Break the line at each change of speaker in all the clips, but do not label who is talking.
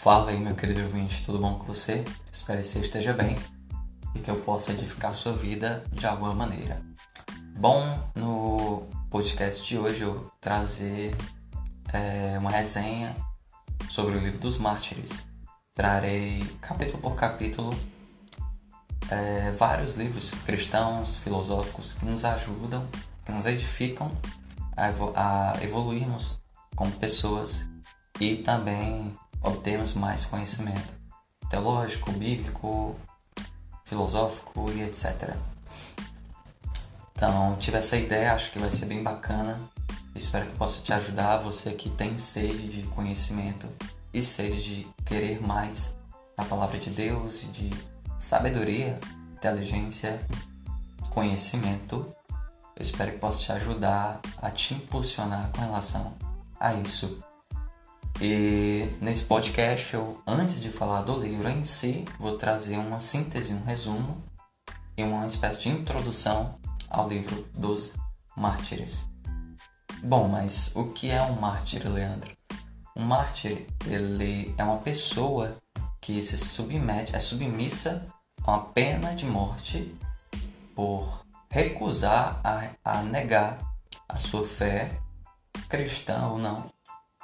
Fala aí, meu querido ouvinte, tudo bom com você? Espero que você esteja bem e que eu possa edificar sua vida de alguma maneira. Bom, no podcast de hoje eu trazer é, uma resenha sobre o livro dos mártires. Trarei capítulo por capítulo é, vários livros cristãos, filosóficos que nos ajudam, que nos edificam a, a evoluirmos como pessoas e também obtermos mais conhecimento teológico, bíblico, filosófico e etc. Então, tive essa ideia, acho que vai ser bem bacana. Espero que possa te ajudar, você que tem sede de conhecimento e sede de querer mais a palavra de Deus de sabedoria, inteligência, conhecimento. Eu espero que possa te ajudar a te impulsionar com relação a isso. E nesse podcast, eu, antes de falar do livro em si, vou trazer uma síntese, um resumo e uma espécie de introdução ao livro dos mártires. Bom, mas o que é um mártir, Leandro? Um mártir, ele é uma pessoa que se submete, é submissa a uma pena de morte por recusar a, a negar a sua fé, cristã ou não,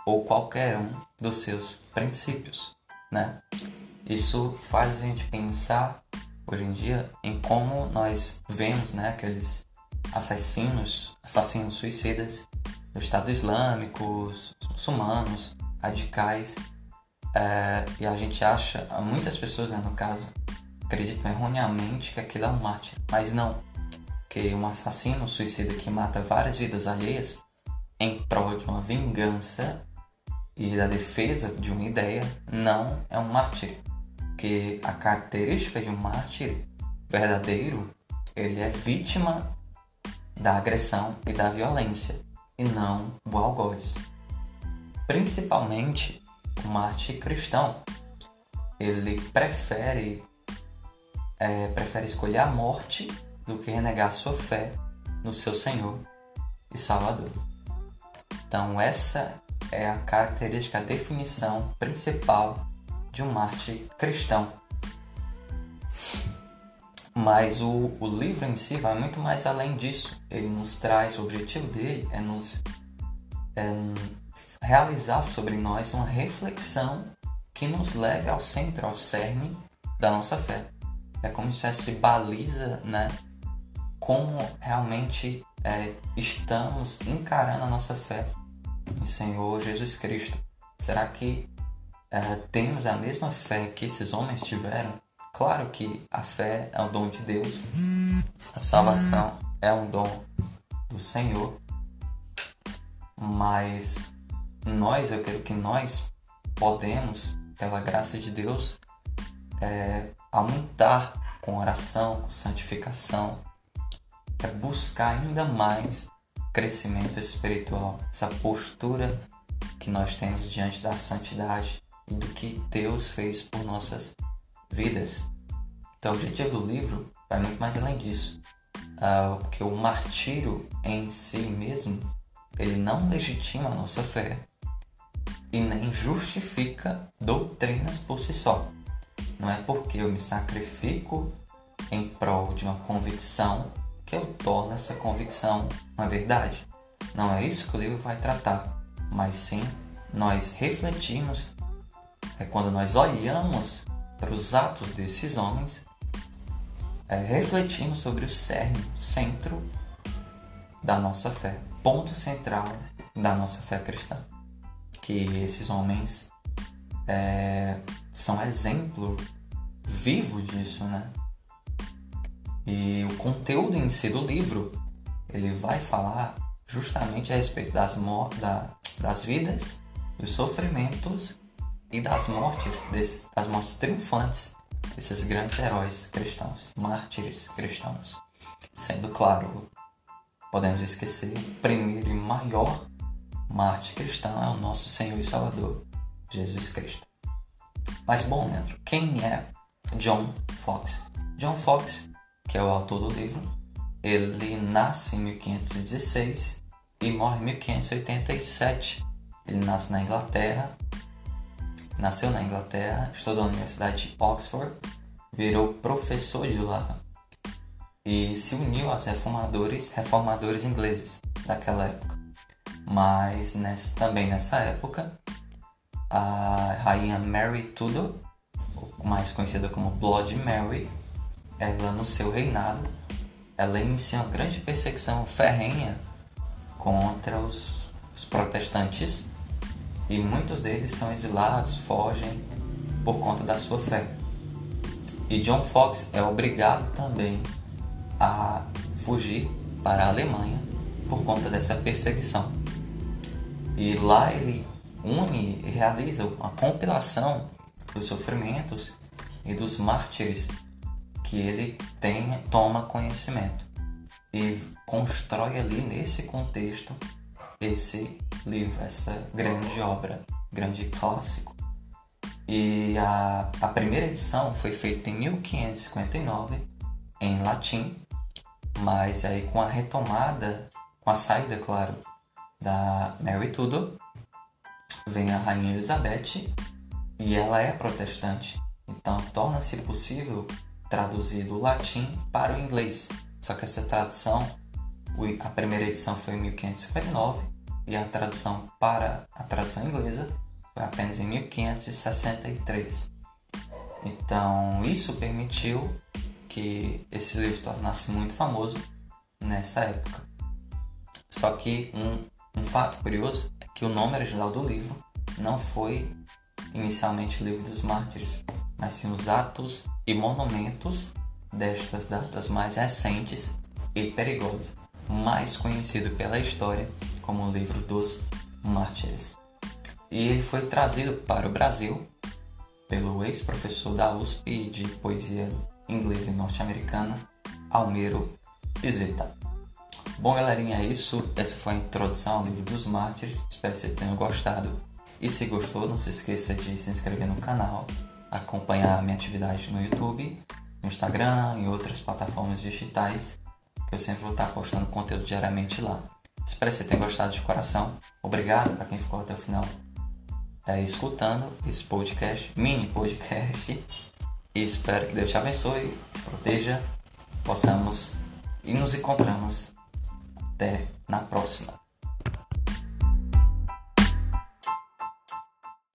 ou qualquer um dos seus princípios, né? Isso faz a gente pensar hoje em dia em como nós vemos, né, aqueles assassinos, assassinos suicidas do Estado Islâmico, muçulmanos, radicais, é, e a gente acha, muitas pessoas, né, no caso, acreditam erroneamente que aquilo é um mártir, mas não, que um assassino suicida que mata várias vidas alheias em prol de uma vingança e da defesa de uma ideia não é um mártir. Que a característica de um mártir verdadeiro, ele é vítima da agressão e da violência e não do algoz. Principalmente o mártir cristão, ele prefere é, prefere escolher a morte do que renegar sua fé no seu Senhor e Salvador. Então essa é a característica, a definição principal de um mártir cristão. Mas o, o livro em si vai muito mais além disso. Ele nos traz, o objetivo dele é nos é, realizar sobre nós uma reflexão que nos leve ao centro, ao cerne da nossa fé. É como uma espécie de baliza, né? Como realmente é, estamos encarando a nossa fé Senhor Jesus Cristo. Será que é, temos a mesma fé que esses homens tiveram? Claro que a fé é um dom de Deus, a salvação é um dom do Senhor, mas nós, eu quero que nós podemos, pela graça de Deus, é, aumentar com oração, com santificação, é buscar ainda mais crescimento espiritual, essa postura que nós temos diante da santidade e do que Deus fez por nossas vidas. Então, o objetivo do livro vai muito mais além disso, porque o martírio em si mesmo ele não legitima a nossa fé e nem justifica doutrinas por si só. Não é porque eu me sacrifico em prol de uma convicção que eu torno essa convicção uma verdade. Não é isso que o livro vai tratar, mas sim nós refletimos, é quando nós olhamos para os atos desses homens, é, refletimos sobre o cerne, centro da nossa fé, ponto central da nossa fé cristã. Que esses homens é, são exemplo vivo disso, né? E o conteúdo em si do livro, ele vai falar justamente a respeito das, da, das vidas, dos sofrimentos e das mortes, desse, das mortes triunfantes desses grandes heróis cristãos, mártires cristãos. Sendo claro, podemos esquecer, o primeiro e maior mártir cristão é o nosso Senhor e Salvador, Jesus Cristo. Mas bom, Leandro, quem é John Fox? John Fox que é o autor do livro, ele nasce em 1516 e morre em 1587. Ele nasce na Inglaterra nasceu na Inglaterra, estudou na Universidade de Oxford, virou professor de lá e se uniu aos reformadores, reformadores ingleses daquela época. Mas nessa, também nessa época, a rainha Mary Tudor, mais conhecida como Blood Mary, ela no seu reinado, ela inicia uma grande perseguição ferrenha contra os, os protestantes e muitos deles são exilados, fogem por conta da sua fé. E John Fox é obrigado também a fugir para a Alemanha por conta dessa perseguição. E lá ele une e realiza uma compilação dos sofrimentos e dos mártires que ele toma conhecimento e constrói ali nesse contexto esse livro, essa grande obra, grande clássico. E a, a primeira edição foi feita em 1559 em latim, mas aí com a retomada, com a saída, claro, da Mary Tudor, vem a Rainha Elizabeth e ela é protestante. Então torna-se possível traduzir do latim para o inglês. Só que essa tradução, a primeira edição foi em 1559 e a tradução para a tradução inglesa foi apenas em 1563. Então, isso permitiu que esse livro se tornasse muito famoso nessa época. Só que um, um fato curioso é que o nome original do livro não foi inicialmente o Livro dos Mártires, mas sim os atos e monumentos destas datas mais recentes e perigosas, mais conhecido pela história como o livro dos mártires. E ele foi trazido para o Brasil pelo ex-professor da USP de poesia inglesa e norte-americana, Almiro Pizeta. Bom, galerinha, é isso. Essa foi a introdução ao livro dos mártires. Espero que vocês tenham gostado. E se gostou, não se esqueça de se inscrever no canal, acompanhar minha atividade no YouTube, no Instagram e outras plataformas digitais, que eu sempre vou estar postando conteúdo diariamente lá. Espero que você tenha gostado de coração. Obrigado para quem ficou até o final é, escutando esse podcast, mini podcast. E espero que Deus te abençoe, te proteja, possamos e nos encontramos até na próxima.